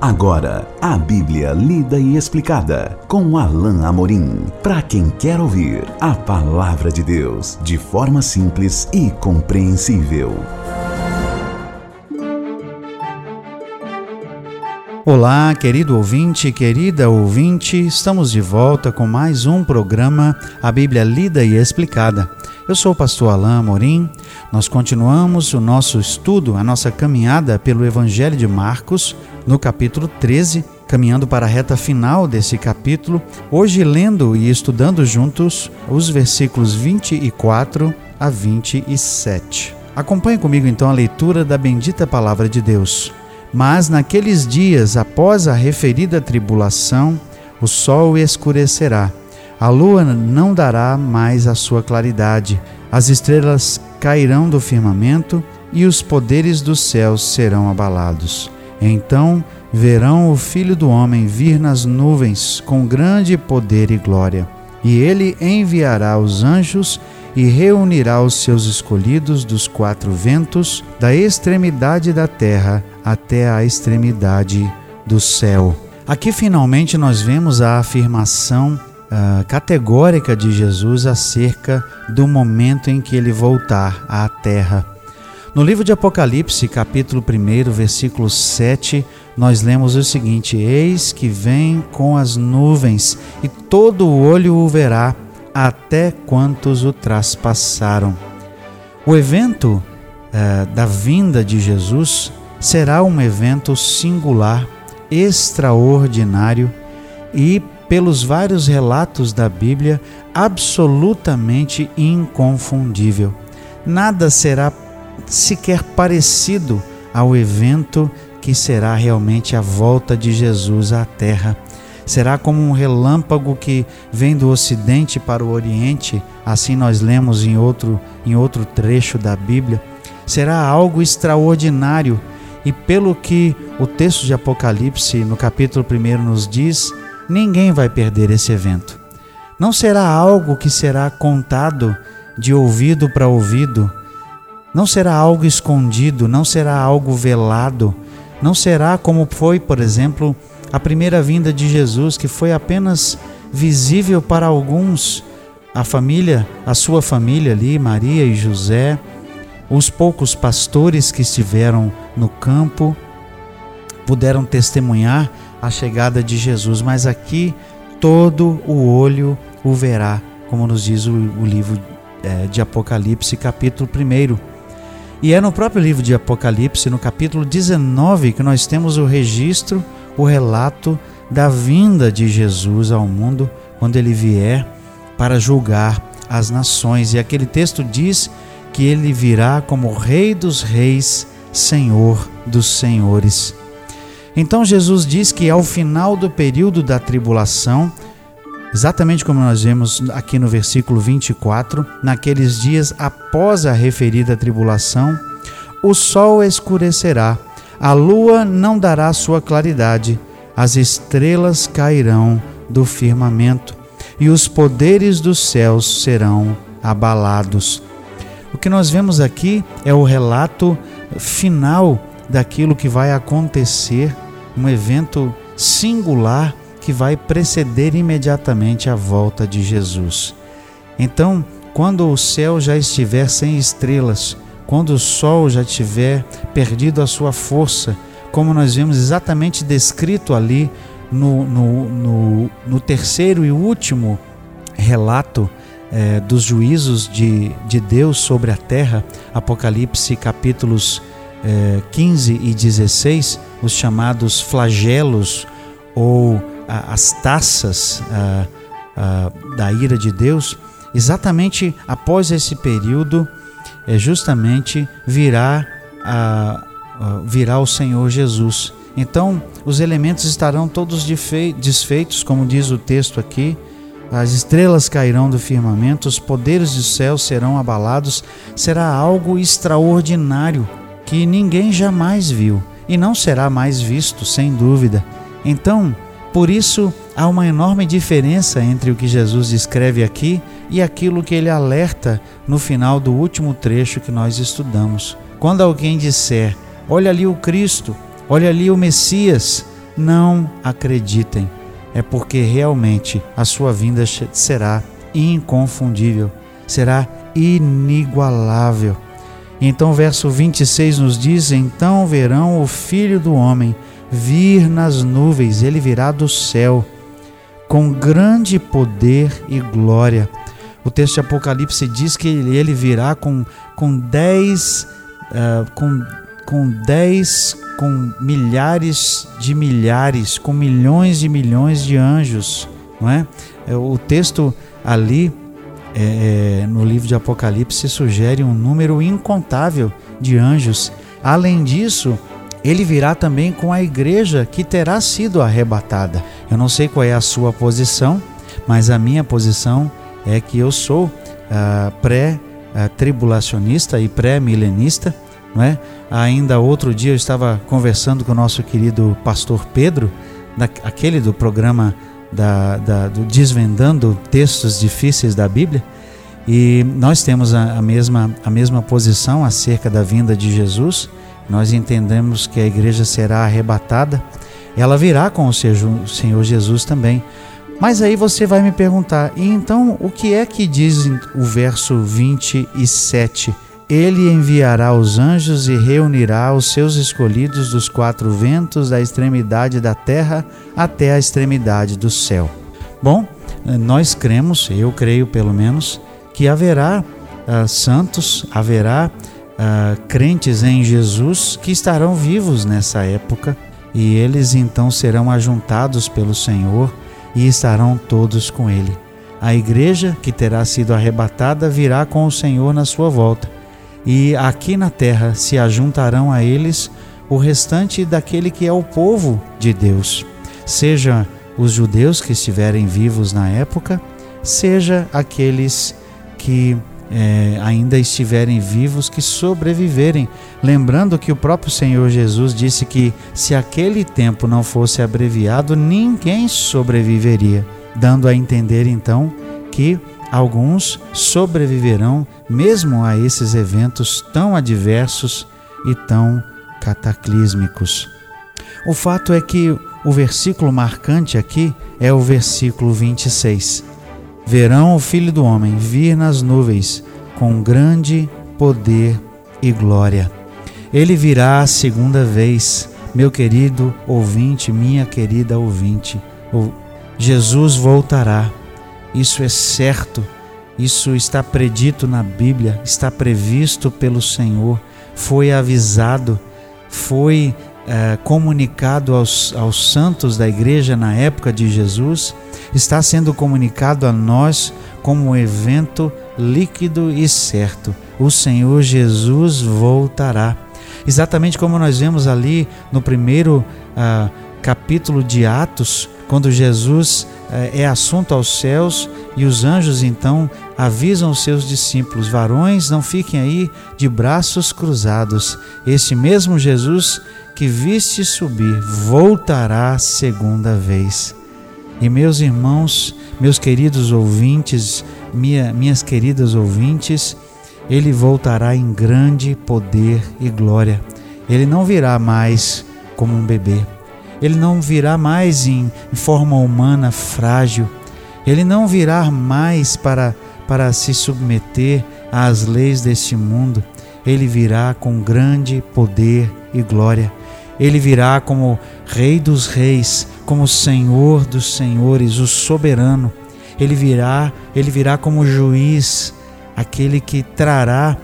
Agora, a Bíblia lida e explicada com Alain Amorim. Para quem quer ouvir a palavra de Deus de forma simples e compreensível. Olá, querido ouvinte, querida ouvinte, estamos de volta com mais um programa A Bíblia Lida e Explicada. Eu sou o pastor Alain Amorim. Nós continuamos o nosso estudo, a nossa caminhada pelo Evangelho de Marcos, no capítulo 13, caminhando para a reta final desse capítulo, hoje lendo e estudando juntos os versículos 24 a 27. Acompanhe comigo então a leitura da bendita palavra de Deus. Mas naqueles dias, após a referida tribulação, o sol escurecerá, a lua não dará mais a sua claridade, as estrelas cairão do firmamento e os poderes dos céus serão abalados. Então verão o Filho do Homem vir nas nuvens com grande poder e glória. E ele enviará os anjos e reunirá os seus escolhidos dos quatro ventos, da extremidade da terra até a extremidade do céu. Aqui finalmente nós vemos a afirmação uh, categórica de Jesus acerca do momento em que ele voltar à terra. No livro de Apocalipse, capítulo 1, versículo 7, nós lemos o seguinte: Eis que vem com as nuvens, e todo o olho o verá, até quantos o traspassaram. O evento eh, da vinda de Jesus será um evento singular, extraordinário e, pelos vários relatos da Bíblia, absolutamente inconfundível. Nada será sequer parecido ao evento que será realmente a volta de Jesus à Terra. Será como um relâmpago que vem do Ocidente para o Oriente, assim nós lemos em outro, em outro trecho da Bíblia. Será algo extraordinário e, pelo que o texto de Apocalipse, no capítulo 1, nos diz, ninguém vai perder esse evento. Não será algo que será contado de ouvido para ouvido, não será algo escondido, não será algo velado, não será como foi, por exemplo, a primeira vinda de Jesus, que foi apenas visível para alguns, a família, a sua família ali, Maria e José, os poucos pastores que estiveram no campo, puderam testemunhar a chegada de Jesus, mas aqui todo o olho o verá, como nos diz o, o livro é, de Apocalipse, capítulo 1. E é no próprio livro de Apocalipse, no capítulo 19, que nós temos o registro, o relato da vinda de Jesus ao mundo quando ele vier para julgar as nações. E aquele texto diz que ele virá como Rei dos Reis, Senhor dos Senhores. Então Jesus diz que ao final do período da tribulação, Exatamente como nós vemos aqui no versículo 24, naqueles dias após a referida tribulação, o sol escurecerá, a lua não dará sua claridade, as estrelas cairão do firmamento e os poderes dos céus serão abalados. O que nós vemos aqui é o relato final daquilo que vai acontecer, um evento singular que vai preceder imediatamente a volta de Jesus. Então, quando o céu já estiver sem estrelas, quando o sol já tiver perdido a sua força, como nós vemos exatamente descrito ali no, no, no, no terceiro e último relato é, dos juízos de, de Deus sobre a terra, Apocalipse capítulos é, 15 e 16, os chamados flagelos ou as taças da ira de Deus, exatamente após esse período, é justamente virá, a, virá o Senhor Jesus. Então, os elementos estarão todos desfeitos, como diz o texto aqui, as estrelas cairão do firmamento, os poderes do céu serão abalados, será algo extraordinário que ninguém jamais viu e não será mais visto, sem dúvida. Então, por isso, há uma enorme diferença entre o que Jesus escreve aqui e aquilo que ele alerta no final do último trecho que nós estudamos. Quando alguém disser: Olha ali o Cristo, olha ali o Messias, não acreditem. É porque realmente a sua vinda será inconfundível, será inigualável. Então, verso 26 nos diz: Então verão o Filho do Homem vir nas nuvens, ele virá do céu, com grande poder e glória. O texto de Apocalipse diz que ele virá com, com dez, uh, com, com dez, com milhares de milhares, com milhões e milhões de anjos, não é? é o texto ali é, no livro de Apocalipse sugere um número incontável de anjos. Além disso, ele virá também com a igreja que terá sido arrebatada. Eu não sei qual é a sua posição, mas a minha posição é que eu sou ah, pré-tribulacionista e pré-milenista. É? Ainda outro dia eu estava conversando com o nosso querido pastor Pedro, da, aquele do programa da, da, do Desvendando Textos Difíceis da Bíblia, e nós temos a, a, mesma, a mesma posição acerca da vinda de Jesus. Nós entendemos que a igreja será arrebatada, ela virá com o Senhor Jesus também. Mas aí você vai me perguntar, e então o que é que diz o verso 27? Ele enviará os anjos e reunirá os seus escolhidos dos quatro ventos, da extremidade da terra até a extremidade do céu. Bom, nós cremos, eu creio pelo menos, que haverá uh, santos, haverá uh, crentes em Jesus que estarão vivos nessa época e eles então serão ajuntados pelo Senhor e estarão todos com ele. A igreja que terá sido arrebatada virá com o Senhor na sua volta, e aqui na terra se ajuntarão a eles o restante daquele que é o povo de Deus, seja os judeus que estiverem vivos na época, seja aqueles que é, ainda estiverem vivos, que sobreviverem. Lembrando que o próprio Senhor Jesus disse que se aquele tempo não fosse abreviado, ninguém sobreviveria, dando a entender então que alguns sobreviverão mesmo a esses eventos tão adversos e tão cataclísmicos. O fato é que o versículo marcante aqui é o versículo 26 verão o Filho do Homem vir nas nuvens com grande poder e glória. Ele virá a segunda vez, meu querido ouvinte, minha querida ouvinte. Jesus voltará. Isso é certo. Isso está predito na Bíblia, está previsto pelo Senhor, foi avisado, foi é, comunicado aos, aos santos da igreja na época de Jesus, está sendo comunicado a nós como um evento líquido e certo. O Senhor Jesus voltará. Exatamente como nós vemos ali no primeiro uh, capítulo de Atos, quando Jesus uh, é assunto aos céus e os anjos então avisam os seus discípulos: varões, não fiquem aí de braços cruzados. Este mesmo Jesus que viste subir voltará segunda vez. E meus irmãos, meus queridos ouvintes, minha, minhas queridas ouvintes, ele voltará em grande poder e glória. Ele não virá mais como um bebê. Ele não virá mais em, forma humana frágil. Ele não virá mais para, para se submeter às leis deste mundo. Ele virá com grande poder e glória. Ele virá como Rei dos Reis, como Senhor dos Senhores, o soberano. Ele virá, ele virá como juiz, aquele que trará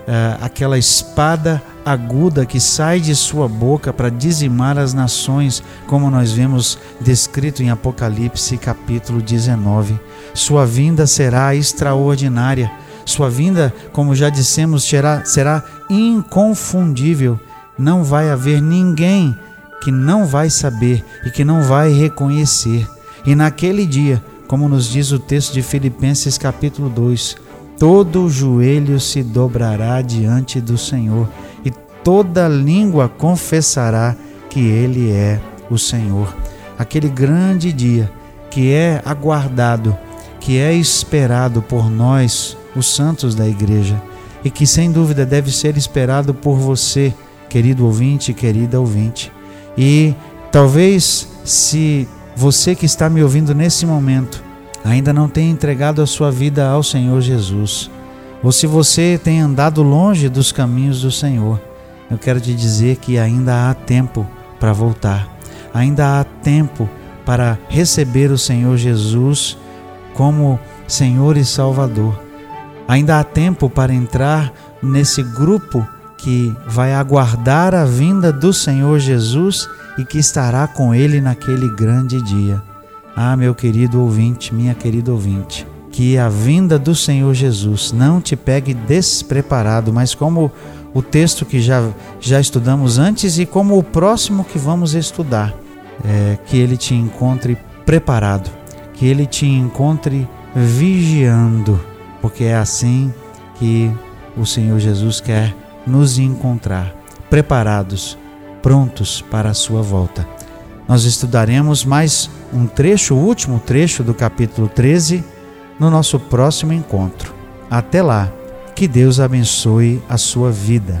uh, aquela espada aguda que sai de sua boca para dizimar as nações, como nós vemos descrito em Apocalipse capítulo 19. Sua vinda será extraordinária. Sua vinda, como já dissemos, será, será inconfundível não vai haver ninguém que não vai saber e que não vai reconhecer. E naquele dia, como nos diz o texto de Filipenses capítulo 2, todo joelho se dobrará diante do Senhor e toda língua confessará que Ele é o Senhor. Aquele grande dia que é aguardado, que é esperado por nós, os santos da igreja, e que sem dúvida deve ser esperado por você querido ouvinte, querida ouvinte. E Talvez se você que está me ouvindo nesse momento ainda não tenha entregado a sua vida ao Senhor Jesus, ou se você tem andado longe dos caminhos do Senhor, eu quero te dizer que ainda há tempo para voltar, ainda há tempo para receber o Senhor Jesus como Senhor e Salvador. Ainda há tempo para entrar nesse grupo que vai aguardar a vinda do Senhor Jesus e que estará com ele naquele grande dia. Ah, meu querido ouvinte, minha querida ouvinte, que a vinda do Senhor Jesus não te pegue despreparado, mas como o texto que já, já estudamos antes e como o próximo que vamos estudar, é, que ele te encontre preparado, que ele te encontre vigiando, porque é assim que o Senhor Jesus quer nos encontrar, preparados, prontos para a sua volta. Nós estudaremos mais um trecho, o último trecho do capítulo 13, no nosso próximo encontro. Até lá, que Deus abençoe a sua vida.